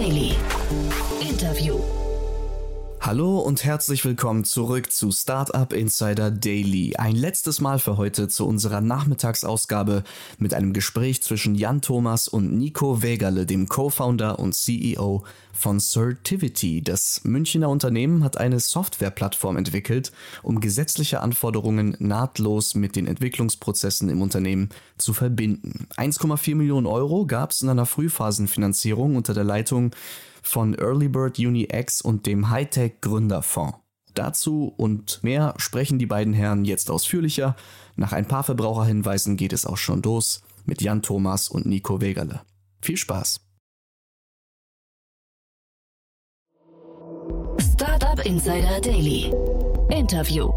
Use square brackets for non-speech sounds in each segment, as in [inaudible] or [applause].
Daily. Hallo und herzlich willkommen zurück zu Startup Insider Daily. Ein letztes Mal für heute zu unserer Nachmittagsausgabe mit einem Gespräch zwischen Jan Thomas und Nico Wegerle, dem Co-Founder und CEO von Certivity. Das Münchner Unternehmen hat eine Softwareplattform entwickelt, um gesetzliche Anforderungen nahtlos mit den Entwicklungsprozessen im Unternehmen zu verbinden. 1,4 Millionen Euro gab es in einer Frühphasenfinanzierung unter der Leitung von Earlybird UniX und dem Hightech Gründerfonds. Dazu und mehr sprechen die beiden Herren jetzt ausführlicher. Nach ein paar Verbraucherhinweisen geht es auch schon los mit Jan Thomas und Nico Wegerle. Viel Spaß! Startup Insider Daily. Interview.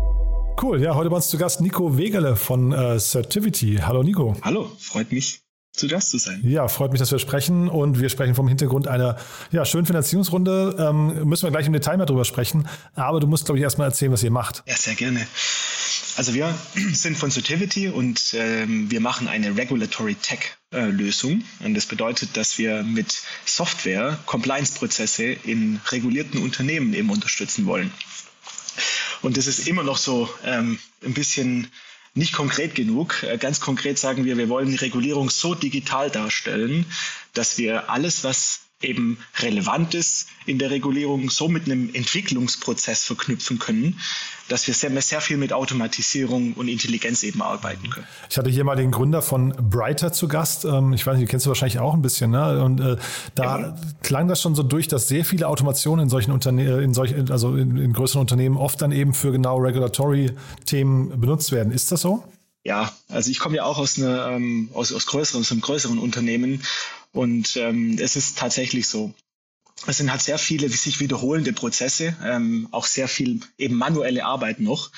Cool, ja, heute bei uns zu Gast Nico Wegerle von äh, Certivity. Hallo Nico. Hallo, freut mich zu Gast zu sein. Ja, freut mich, dass wir sprechen und wir sprechen vom Hintergrund einer ja, schönen Finanzierungsrunde. Ähm, müssen wir gleich im Detail mehr drüber sprechen, aber du musst, glaube ich, erstmal erzählen, was ihr macht. Ja, sehr gerne. Also wir [clears throat] sind von Certivity und ähm, wir machen eine Regulatory Tech äh, Lösung. Und das bedeutet, dass wir mit Software Compliance-Prozesse in regulierten Unternehmen eben unterstützen wollen. Und das ist immer noch so ähm, ein bisschen nicht konkret genug. Äh, ganz konkret sagen wir, wir wollen die Regulierung so digital darstellen, dass wir alles, was eben relevant ist in der Regulierung, so mit einem Entwicklungsprozess verknüpfen können, dass wir sehr, sehr viel mit Automatisierung und Intelligenz eben arbeiten können. Ich hatte hier mal den Gründer von Brighter zu Gast. Ähm, ich weiß nicht, die kennst du wahrscheinlich auch ein bisschen. Ne? Und äh, da ja. klang das schon so durch, dass sehr viele Automationen in solchen Unternehmen, in solchen, also in, in größeren Unternehmen oft dann eben für genau Regulatory-Themen benutzt werden. Ist das so? Ja, also ich komme ja auch aus, einer, ähm, aus, aus größeren, aus einem größeren Unternehmen und ähm, es ist tatsächlich so. Es sind halt sehr viele sich wiederholende Prozesse, ähm, auch sehr viel eben manuelle Arbeit noch.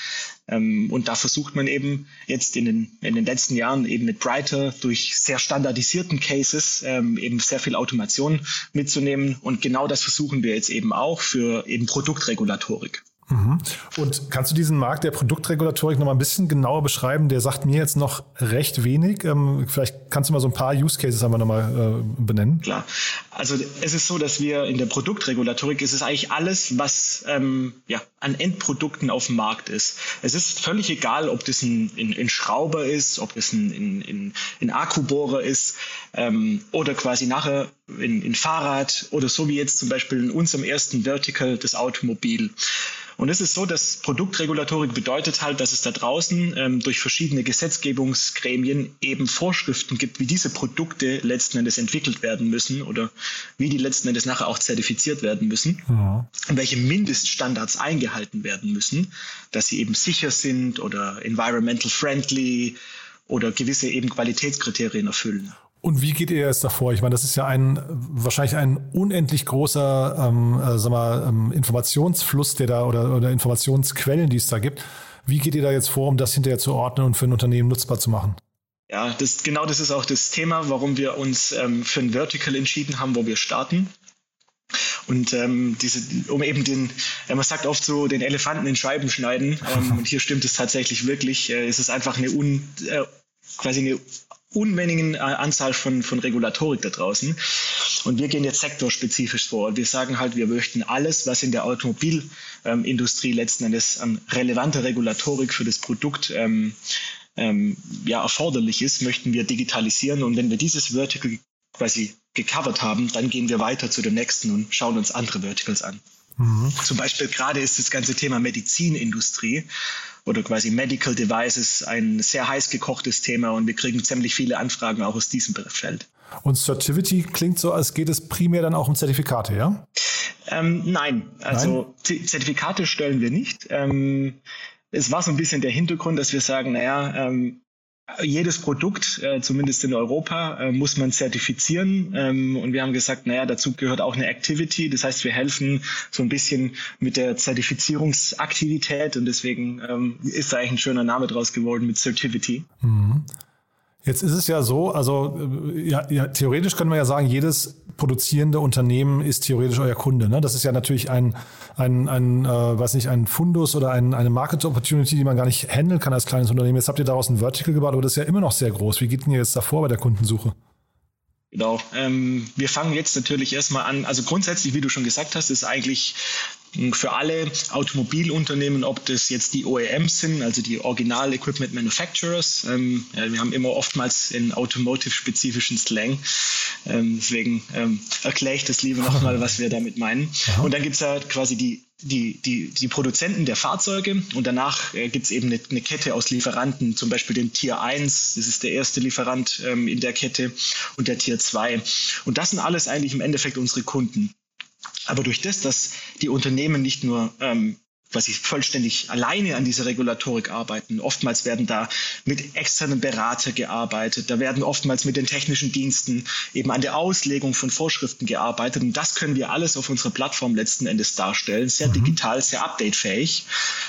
Ähm, und da versucht man eben jetzt in den, in den letzten Jahren eben mit Brighter durch sehr standardisierten Cases ähm, eben sehr viel Automation mitzunehmen. Und genau das versuchen wir jetzt eben auch für eben Produktregulatorik. Mhm. Und kannst du diesen Markt der Produktregulatorik noch mal ein bisschen genauer beschreiben? Der sagt mir jetzt noch recht wenig. Ähm, vielleicht kannst du mal so ein paar Use Cases einmal noch mal äh, benennen. Klar. Also es ist so, dass wir in der Produktregulatorik ist es eigentlich alles, was ähm, ja, an Endprodukten auf dem Markt ist. Es ist völlig egal, ob das ein, ein, ein Schrauber ist, ob das ein, ein, ein Akkubohrer ist ähm, oder quasi nachher in, in Fahrrad oder so wie jetzt zum Beispiel in unserem ersten Vertical das Automobil. Und es ist so, dass Produktregulatorik bedeutet halt, dass es da draußen ähm, durch verschiedene Gesetzgebungsgremien eben Vorschriften gibt, wie diese Produkte letzten Endes entwickelt werden müssen oder wie die letzten Endes nachher auch zertifiziert werden müssen ja. und welche Mindeststandards eingehalten werden müssen, dass sie eben sicher sind oder environmental friendly oder gewisse eben Qualitätskriterien erfüllen. Und wie geht ihr jetzt davor? Ich meine, das ist ja ein wahrscheinlich ein unendlich großer ähm, äh, sag mal, ähm, Informationsfluss, der da oder, oder Informationsquellen, die es da gibt. Wie geht ihr da jetzt vor, um das hinterher zu ordnen und für ein Unternehmen nutzbar zu machen? Ja, das, genau das ist auch das Thema, warum wir uns ähm, für ein Vertical entschieden haben, wo wir starten. Und ähm, diese, um eben den, man sagt oft so, den Elefanten in Scheiben schneiden. Ähm, [laughs] und hier stimmt es tatsächlich wirklich. Äh, es ist einfach eine un, äh, quasi eine Unmengen äh, Anzahl von, von Regulatorik da draußen. Und wir gehen jetzt sektorspezifisch vor. Und wir sagen halt, wir möchten alles, was in der Automobilindustrie ähm, letzten Endes an relevanter Regulatorik für das Produkt ähm, ähm, ja, erforderlich ist, möchten wir digitalisieren. Und wenn wir dieses Vertical quasi gecovert haben, dann gehen wir weiter zu dem nächsten und schauen uns andere Verticals an. Mhm. Zum Beispiel gerade ist das ganze Thema Medizinindustrie oder quasi Medical Devices ein sehr heiß gekochtes Thema und wir kriegen ziemlich viele Anfragen auch aus diesem Feld. Und Certivity klingt so, als geht es primär dann auch um Zertifikate, ja? Ähm, nein, also nein? Zertifikate stellen wir nicht. Ähm, es war so ein bisschen der Hintergrund, dass wir sagen, naja, ähm, jedes Produkt, äh, zumindest in Europa, äh, muss man zertifizieren. Ähm, und wir haben gesagt, naja, dazu gehört auch eine Activity. Das heißt, wir helfen so ein bisschen mit der Zertifizierungsaktivität und deswegen ähm, ist da eigentlich ein schöner Name draus geworden mit Certivity. Mhm. Jetzt ist es ja so, also äh, ja, ja, theoretisch können wir ja sagen, jedes produzierende Unternehmen ist theoretisch euer Kunde. Ne? Das ist ja natürlich ein, ein, ein äh, weiß nicht, ein Fundus oder ein, eine Market Opportunity, die man gar nicht handeln kann als kleines Unternehmen. Jetzt habt ihr daraus ein Vertical gebaut, aber das ist ja immer noch sehr groß. Wie geht denn ihr jetzt davor bei der Kundensuche? Genau. Ähm, wir fangen jetzt natürlich erstmal an. Also grundsätzlich, wie du schon gesagt hast, ist eigentlich für alle Automobilunternehmen, ob das jetzt die OEMs sind, also die Original Equipment Manufacturers. Ähm, ja, wir haben immer oftmals in Automotive-spezifischen Slang. Ähm, deswegen ähm, erkläre ich das lieber nochmal, was wir damit meinen. Und dann gibt es ja quasi die die, die, die Produzenten der Fahrzeuge und danach äh, gibt es eben eine, eine, Kette aus Lieferanten, zum Beispiel den Tier 1, das ist der erste Lieferant ähm, in der Kette und der Tier 2. Und das sind alles eigentlich im Endeffekt unsere Kunden. Aber durch das, dass die Unternehmen nicht nur ähm, quasi vollständig alleine an dieser Regulatorik arbeiten. Oftmals werden da mit externen Beratern gearbeitet, da werden oftmals mit den technischen Diensten eben an der Auslegung von Vorschriften gearbeitet und das können wir alles auf unserer Plattform letzten Endes darstellen, sehr mhm. digital, sehr updatefähig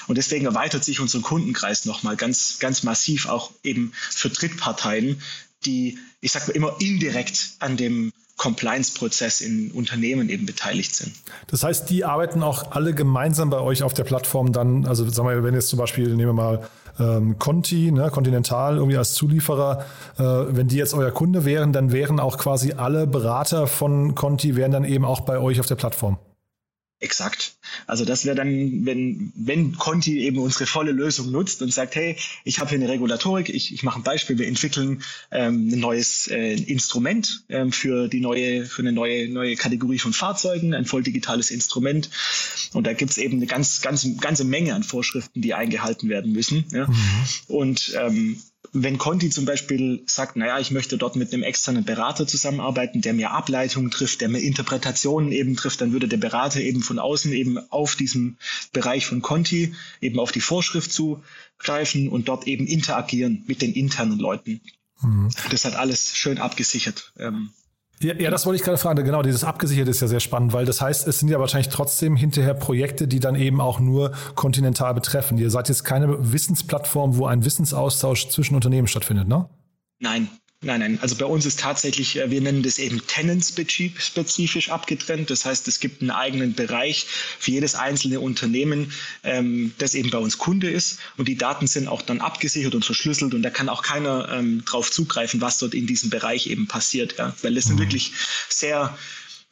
und deswegen erweitert sich unser Kundenkreis nochmal ganz, ganz massiv auch eben für Drittparteien, die, ich sag mal, immer indirekt an dem Compliance-Prozess in Unternehmen eben beteiligt sind. Das heißt, die arbeiten auch alle gemeinsam bei euch auf der Plattform dann, also sagen wir, wenn jetzt zum Beispiel, nehmen wir mal ähm, Conti, ne, Continental irgendwie als Zulieferer, äh, wenn die jetzt euer Kunde wären, dann wären auch quasi alle Berater von Conti, wären dann eben auch bei euch auf der Plattform. Exakt. Also das wäre dann, wenn, wenn Conti eben unsere volle Lösung nutzt und sagt, hey, ich habe hier eine Regulatorik, ich, ich mache ein Beispiel, wir entwickeln ähm, ein neues äh, Instrument ähm, für die neue, für eine neue, neue Kategorie von Fahrzeugen, ein voll digitales Instrument. Und da gibt's eben eine ganz, ganz, ganze Menge an Vorschriften, die eingehalten werden müssen. Ja? Mhm. Und ähm, wenn Conti zum Beispiel sagt, naja, ich möchte dort mit einem externen Berater zusammenarbeiten, der mir Ableitungen trifft, der mir Interpretationen eben trifft, dann würde der Berater eben von außen eben auf diesem Bereich von Conti eben auf die Vorschrift zugreifen und dort eben interagieren mit den internen Leuten. Mhm. Das hat alles schön abgesichert. Ähm, ja, ja, das wollte ich gerade fragen. Genau, dieses abgesichert ist ja sehr spannend, weil das heißt, es sind ja wahrscheinlich trotzdem hinterher Projekte, die dann eben auch nur kontinental betreffen. Ihr seid jetzt keine Wissensplattform, wo ein Wissensaustausch zwischen Unternehmen stattfindet, ne? Nein, Nein, nein. Also bei uns ist tatsächlich, äh, wir nennen das eben tenant-spezifisch abgetrennt. Das heißt, es gibt einen eigenen Bereich für jedes einzelne Unternehmen, ähm, das eben bei uns Kunde ist. Und die Daten sind auch dann abgesichert und verschlüsselt und da kann auch keiner ähm, drauf zugreifen, was dort in diesem Bereich eben passiert. Ja? Weil es sind mhm. wirklich sehr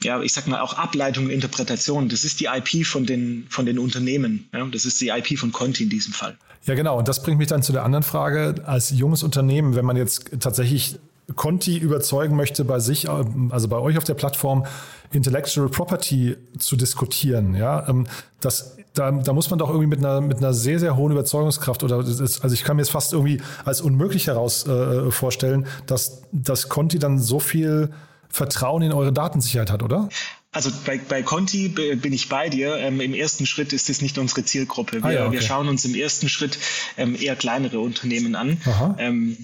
ja, ich sag mal auch Ableitung, Interpretation. Das ist die IP von den, von den Unternehmen. Ja? Das ist die IP von Conti in diesem Fall. Ja, genau. Und das bringt mich dann zu der anderen Frage. Als junges Unternehmen, wenn man jetzt tatsächlich Conti überzeugen möchte, bei sich, also bei euch auf der Plattform, Intellectual Property zu diskutieren, ja, ähm, das, da, da muss man doch irgendwie mit einer, mit einer sehr, sehr hohen Überzeugungskraft oder ist, also ich kann mir es fast irgendwie als unmöglich heraus äh, vorstellen, dass, dass Conti dann so viel Vertrauen in eure Datensicherheit hat, oder? Also bei, bei Conti bin ich bei dir. Ähm, Im ersten Schritt ist es nicht unsere Zielgruppe. Wir, ah ja, okay. wir schauen uns im ersten Schritt ähm, eher kleinere Unternehmen an. Ähm,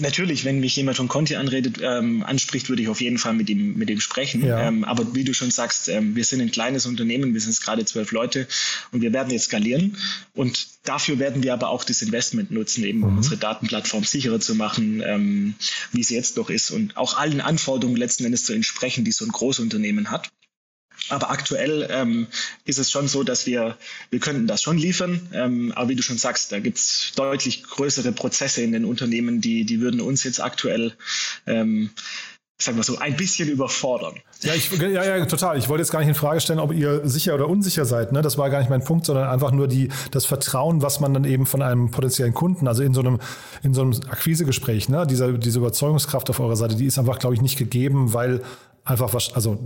natürlich, wenn mich jemand von Conti anredet, ähm, anspricht, würde ich auf jeden Fall mit ihm, mit ihm sprechen. Ja. Ähm, aber wie du schon sagst, ähm, wir sind ein kleines Unternehmen, wir sind gerade zwölf Leute und wir werden jetzt skalieren. Und dafür werden wir aber auch das Investment nutzen, eben um mhm. unsere Datenplattform sicherer zu machen, wie sie jetzt doch ist und auch allen Anforderungen letzten Endes zu entsprechen, die so ein Großunternehmen Unternehmen hat. Aber aktuell ähm, ist es schon so, dass wir, wir könnten das schon liefern. Ähm, aber wie du schon sagst, da gibt es deutlich größere Prozesse in den Unternehmen, die, die würden uns jetzt aktuell, ähm, sagen wir so, ein bisschen überfordern. Ja, ich, ja, ja, total. Ich wollte jetzt gar nicht in Frage stellen, ob ihr sicher oder unsicher seid. Ne? Das war gar nicht mein Punkt, sondern einfach nur die, das Vertrauen, was man dann eben von einem potenziellen Kunden, also in so einem, in so einem Akquisegespräch, ne? diese, diese Überzeugungskraft auf eurer Seite, die ist einfach, glaube ich, nicht gegeben, weil einfach was, also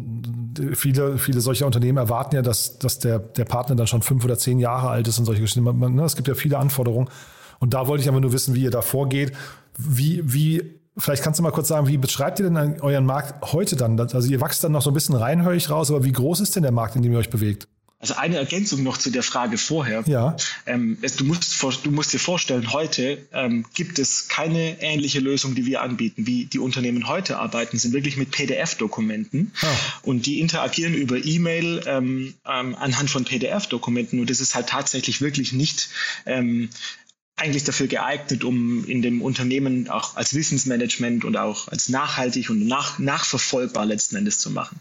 viele, viele solcher Unternehmen erwarten ja, dass, dass der, der Partner dann schon fünf oder zehn Jahre alt ist und solche Geschichten. Ne, es gibt ja viele Anforderungen. Und da wollte ich einfach nur wissen, wie ihr da vorgeht. Wie, wie, vielleicht kannst du mal kurz sagen, wie beschreibt ihr denn euren Markt heute dann? Also ihr wächst dann noch so ein bisschen rein, höre ich raus, aber wie groß ist denn der Markt, in dem ihr euch bewegt? Also eine Ergänzung noch zu der Frage vorher. Ja. Ähm, es, du, musst, du musst dir vorstellen, heute ähm, gibt es keine ähnliche Lösung, die wir anbieten. Wie die Unternehmen heute arbeiten, sind wirklich mit PDF-Dokumenten ah. und die interagieren über E-Mail ähm, ähm anhand von PDF-Dokumenten und das ist halt tatsächlich wirklich nicht ähm, eigentlich dafür geeignet, um in dem Unternehmen auch als Wissensmanagement und auch als nachhaltig und nach, nachverfolgbar letzten Endes zu machen.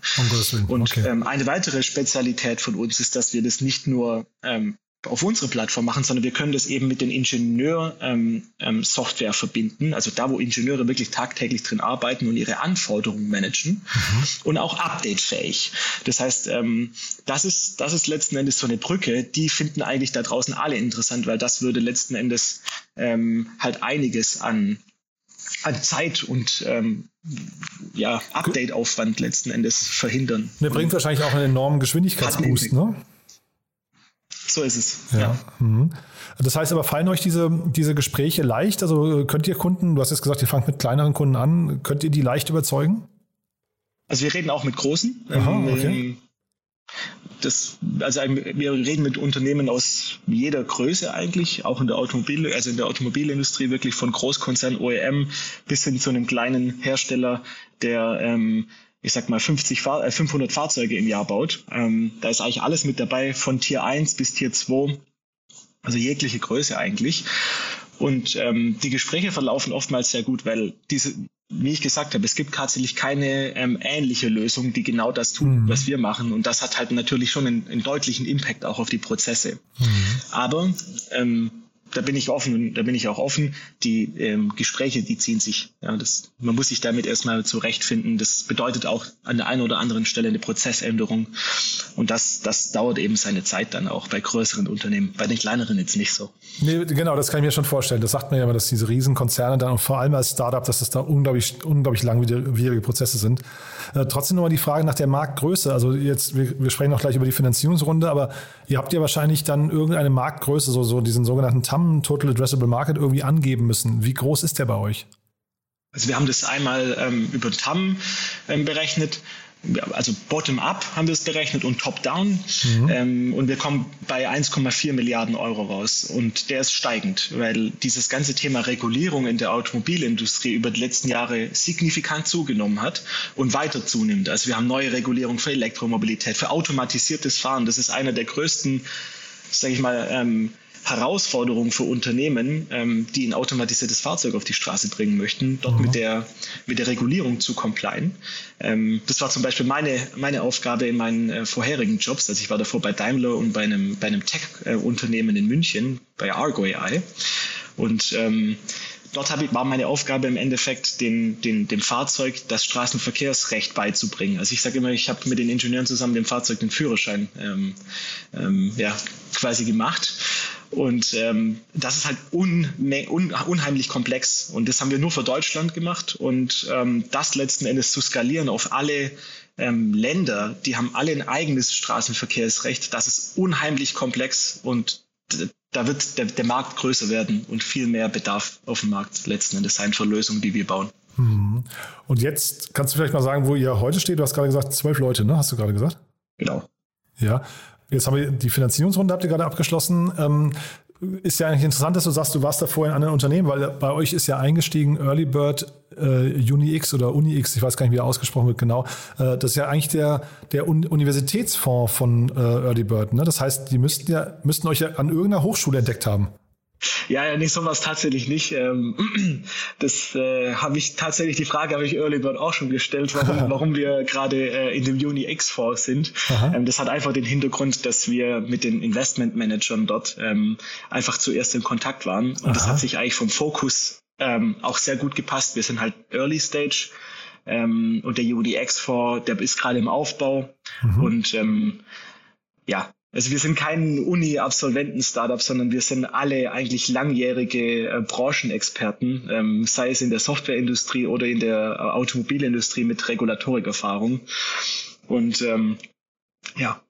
Und okay. ähm, eine weitere Spezialität von uns ist, dass wir das nicht nur ähm, auf unsere Plattform machen, sondern wir können das eben mit den Ingenieur-Software ähm, ähm, verbinden, also da, wo Ingenieure wirklich tagtäglich drin arbeiten und ihre Anforderungen managen mhm. und auch updatefähig. Das heißt, ähm, das, ist, das ist letzten Endes so eine Brücke, die finden eigentlich da draußen alle interessant, weil das würde letzten Endes ähm, halt einiges an an Zeit und ähm, ja, Update-Aufwand letzten Endes verhindern. Der bringt wahrscheinlich auch einen enormen Geschwindigkeitsboost, ne? So ist es. Ja. ja. Mhm. Das heißt aber, fallen euch diese, diese Gespräche leicht? Also äh, könnt ihr Kunden, du hast jetzt gesagt, ihr fangt mit kleineren Kunden an, könnt ihr die leicht überzeugen? Also wir reden auch mit großen. Aha, ähm, okay. Das, also wir reden mit Unternehmen aus jeder Größe eigentlich, auch in der Automobil, also in der Automobilindustrie wirklich von Großkonzern OEM bis hin zu einem kleinen Hersteller, der ähm, ich sag mal 50 Fahr 500 äh, Fahrzeuge im Jahr baut. Ähm, da ist eigentlich alles mit dabei, von Tier 1 bis Tier 2, also jegliche Größe eigentlich. Und ähm, die Gespräche verlaufen oftmals sehr gut, weil diese, wie ich gesagt habe, es gibt tatsächlich keine ähm, ähnliche Lösung, die genau das tut, mhm. was wir machen. Und das hat halt natürlich schon einen, einen deutlichen Impact auch auf die Prozesse. Mhm. Aber ähm, da bin ich offen und da bin ich auch offen. Die ähm, Gespräche, die ziehen sich. Ja, das, man muss sich damit erstmal zurechtfinden. Das bedeutet auch an der einen oder anderen Stelle eine Prozessänderung. Und das, das dauert eben seine Zeit dann auch bei größeren Unternehmen. Bei den kleineren jetzt nicht so. Nee, genau, das kann ich mir schon vorstellen. Das sagt man ja immer, dass diese Riesenkonzerne dann und vor allem als Startup, dass das da unglaublich, unglaublich langwierige Prozesse sind. Äh, trotzdem nochmal die Frage nach der Marktgröße. Also jetzt, wir, wir sprechen noch gleich über die Finanzierungsrunde, aber ihr habt ja wahrscheinlich dann irgendeine Marktgröße, so, so diesen sogenannten TAM, Total Addressable Market, irgendwie angeben müssen. Wie groß ist der bei euch? Also wir haben das einmal ähm, über TAM ähm, berechnet also bottom-up haben wir es berechnet und top-down. Mhm. Ähm, und wir kommen bei 1,4 Milliarden Euro raus. Und der ist steigend, weil dieses ganze Thema Regulierung in der Automobilindustrie über die letzten Jahre signifikant zugenommen hat und weiter zunimmt. Also wir haben neue Regulierung für Elektromobilität, für automatisiertes Fahren. Das ist einer der größten, sage ich mal, ähm, Herausforderung für Unternehmen, ähm, die ein automatisiertes Fahrzeug auf die Straße bringen möchten, dort mhm. mit, der, mit der Regulierung zu complyen. Ähm, das war zum Beispiel meine, meine Aufgabe in meinen äh, vorherigen Jobs. Also ich war davor bei Daimler und bei einem, bei einem Tech-Unternehmen in München, bei Argo AI. Und ähm, dort ich, war meine Aufgabe im Endeffekt, den, den, dem Fahrzeug das Straßenverkehrsrecht beizubringen. Also ich sage immer, ich habe mit den Ingenieuren zusammen dem Fahrzeug den Führerschein ähm, ähm, ja, quasi gemacht. Und ähm, das ist halt un, un, unheimlich komplex. Und das haben wir nur für Deutschland gemacht. Und ähm, das letzten Endes zu skalieren auf alle ähm, Länder, die haben alle ein eigenes Straßenverkehrsrecht. Das ist unheimlich komplex und da wird der, der Markt größer werden und viel mehr Bedarf auf dem Markt letzten Endes sein für Lösungen, die wir bauen. Mhm. Und jetzt kannst du vielleicht mal sagen, wo ihr heute steht. Du hast gerade gesagt, zwölf Leute, ne? Hast du gerade gesagt? Genau. Ja, Jetzt haben wir die Finanzierungsrunde, habt ihr gerade abgeschlossen. Ähm, ist ja eigentlich interessant, dass du sagst, du warst da vorher in anderen Unternehmen, weil bei euch ist ja eingestiegen Early Bird äh, UniX oder UniX, ich weiß gar nicht, wie er ausgesprochen wird genau. Äh, das ist ja eigentlich der, der Un Universitätsfonds von äh, Early Bird. Ne? Das heißt, die müssten ja müssten euch ja an irgendeiner Hochschule entdeckt haben. Ja, ja, nicht sowas tatsächlich nicht. Ähm, [clears throat] das äh, habe ich tatsächlich, die Frage habe ich Early Bird auch schon gestellt, warum, [laughs] warum wir gerade äh, in dem Uni X-Fonds sind. Ähm, das hat einfach den Hintergrund, dass wir mit den Investmentmanagern dort ähm, einfach zuerst in Kontakt waren. Und Aha. das hat sich eigentlich vom Fokus ähm, auch sehr gut gepasst. Wir sind halt Early Stage und der UDX-Fonds, der ist gerade im Aufbau. Mhm. Und ja, also wir sind kein Uni-Absolventen-Startup, sondern wir sind alle eigentlich langjährige äh, Branchenexperten, ähm, sei es in der Softwareindustrie oder in der äh, Automobilindustrie mit Regulatorikerfahrung. Und ähm, ja,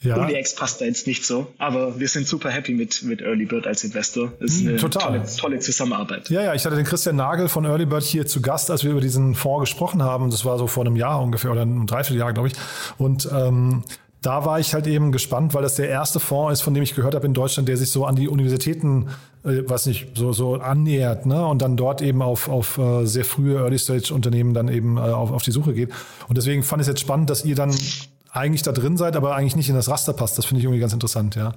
ja. UniX passt da jetzt nicht so, aber wir sind super happy mit, mit Early Bird als Investor. Das ist hm, eine Total. Tolle, tolle Zusammenarbeit. Ja, ja, ich hatte den Christian Nagel von Early Bird hier zu Gast, als wir über diesen Fonds gesprochen haben. Das war so vor einem Jahr ungefähr oder einem Dreivierteljahr, glaube ich. Und ähm, da war ich halt eben gespannt, weil das der erste Fonds ist, von dem ich gehört habe in Deutschland, der sich so an die Universitäten, äh, was nicht, so, so annähert, ne? Und dann dort eben auf, auf äh, sehr frühe Early-Stage-Unternehmen dann eben äh, auf, auf die Suche geht. Und deswegen fand ich es jetzt spannend, dass ihr dann eigentlich da drin seid, aber eigentlich nicht in das Raster passt. Das finde ich irgendwie ganz interessant, ja.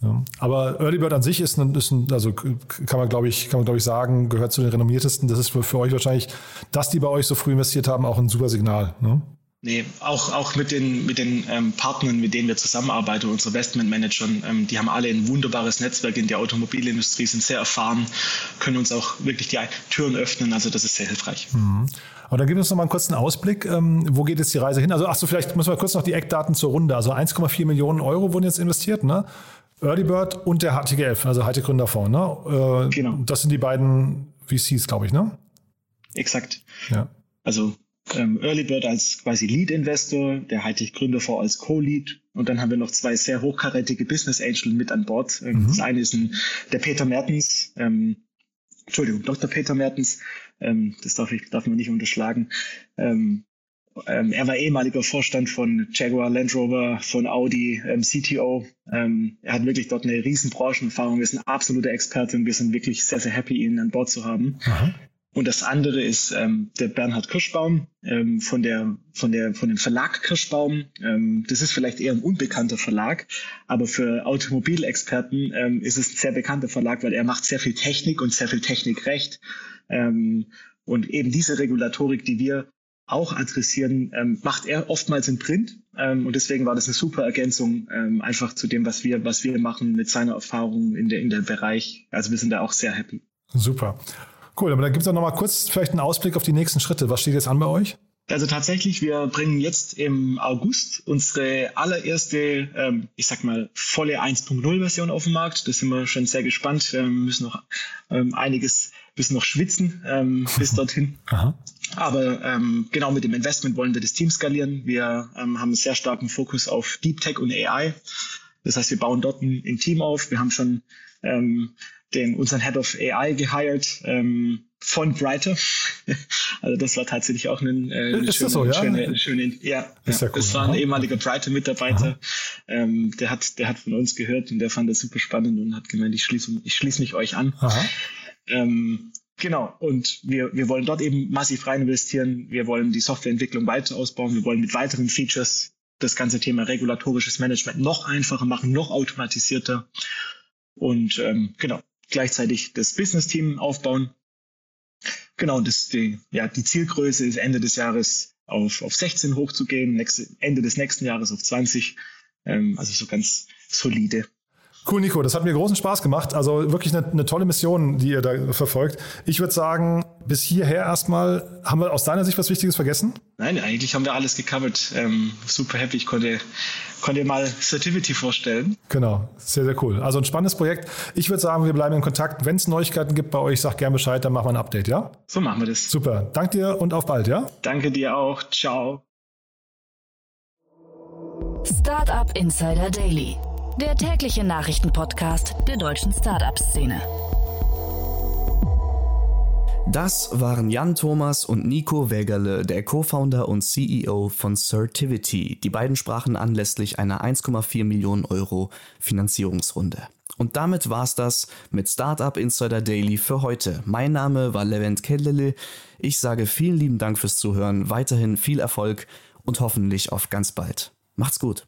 Ja. Aber Early Bird an sich ist ein, ist ein also kann man glaube ich, kann man glaube ich sagen, gehört zu den renommiertesten. Das ist für, für euch wahrscheinlich, dass die bei euch so früh investiert haben, auch ein super Signal. Ne? Nee, auch, auch mit den, mit den ähm, Partnern, mit denen wir zusammenarbeiten, unsere Investmentmanagern, ähm, die haben alle ein wunderbares Netzwerk in der Automobilindustrie, sind sehr erfahren, können uns auch wirklich die Türen öffnen. Also das ist sehr hilfreich. Mhm. Aber dann gib uns noch mal einen kurzen Ausblick. Ähm, wo geht jetzt die Reise hin? Also, ach so, vielleicht müssen wir kurz noch die Eckdaten zur Runde. Also 1,4 Millionen Euro wurden jetzt investiert, ne? Early Bird und der HTGF, also Hightech Gründerfonds, ne? Äh, genau. Das sind die beiden VCs, glaube ich, ne? Exakt. Ja. Also ähm, Early Bird als quasi Lead-Investor, der Hightech Gründerfonds als Co-Lead und dann haben wir noch zwei sehr hochkarätige Business Angel mit an Bord. Ähm, mhm. Das eine ist ein, der Peter Mertens, ähm, Entschuldigung, Dr. Peter Mertens, ähm, das darf ich darf man nicht unterschlagen. Ähm, ähm, er war ehemaliger Vorstand von Jaguar Land Rover, von Audi, ähm, CTO. Ähm, er hat wirklich dort eine riesen Branchenerfahrung, ist ein absoluter Experte und wir sind wirklich sehr, sehr happy, ihn an Bord zu haben. Aha. Und das andere ist ähm, der Bernhard Kirschbaum ähm, von, der, von, der, von dem Verlag Kirschbaum. Ähm, das ist vielleicht eher ein unbekannter Verlag, aber für Automobilexperten ähm, ist es ein sehr bekannter Verlag, weil er macht sehr viel Technik und sehr viel Technikrecht. Ähm, und eben diese Regulatorik, die wir auch adressieren, ähm, macht er oftmals in Print. Ähm, und deswegen war das eine super Ergänzung ähm, einfach zu dem, was wir, was wir machen mit seiner Erfahrung in der, in der Bereich. Also wir sind da auch sehr happy. Super. Cool, aber dann gibt es auch noch mal kurz vielleicht einen Ausblick auf die nächsten Schritte. Was steht jetzt an bei euch? Also tatsächlich, wir bringen jetzt im August unsere allererste, ähm, ich sag mal, volle 1.0-Version auf den Markt. Da sind wir schon sehr gespannt. Wir müssen noch ähm, einiges, müssen noch schwitzen ähm, bis dorthin. [laughs] Aha. Aber ähm, genau mit dem Investment wollen wir das Team skalieren. Wir ähm, haben einen sehr starken Fokus auf Deep Tech und AI. Das heißt, wir bauen dort ein, ein Team auf. Wir haben schon ähm, den, unseren Head of AI gehired ähm, von Brighter. [laughs] also das war tatsächlich auch ein, äh, eine, schöne, so, ja? schöne, schöne, ja, ist ja, cool, das war ein ehemaliger Brighter-Mitarbeiter. Ähm, der hat, der hat von uns gehört und der fand das super spannend und hat gemeint, ich schließe, ich schließe mich euch an. Ähm, Genau, und wir, wir wollen dort eben massiv rein investieren. Wir wollen die Softwareentwicklung weiter ausbauen. Wir wollen mit weiteren Features das ganze Thema regulatorisches Management noch einfacher machen, noch automatisierter. Und ähm, genau, gleichzeitig das Business-Team aufbauen. Genau, das, die, ja, die Zielgröße ist Ende des Jahres auf, auf 16 hochzugehen, nächste, Ende des nächsten Jahres auf 20. Ähm, also so ganz solide. Cool, Nico, das hat mir großen Spaß gemacht. Also wirklich eine, eine tolle Mission, die ihr da verfolgt. Ich würde sagen, bis hierher erstmal, haben wir aus deiner Sicht was Wichtiges vergessen? Nein, eigentlich haben wir alles gecovert. Ähm, super happy. Ich konnte, konnte mal Certivity vorstellen. Genau, sehr, sehr cool. Also ein spannendes Projekt. Ich würde sagen, wir bleiben in Kontakt. Wenn es Neuigkeiten gibt bei euch, sag gerne Bescheid, dann machen wir ein Update, ja? So machen wir das. Super. Danke dir und auf bald, ja? Danke dir auch. Ciao. Startup Insider Daily der tägliche Nachrichtenpodcast der deutschen Startup-Szene. Das waren Jan Thomas und Nico Wegerle, der Co-Founder und CEO von Certivity. Die beiden sprachen anlässlich einer 1,4 Millionen Euro Finanzierungsrunde. Und damit war's das mit Startup Insider Daily für heute. Mein Name war Levent Kellele. Ich sage vielen lieben Dank fürs Zuhören, weiterhin viel Erfolg und hoffentlich auf ganz bald. Macht's gut.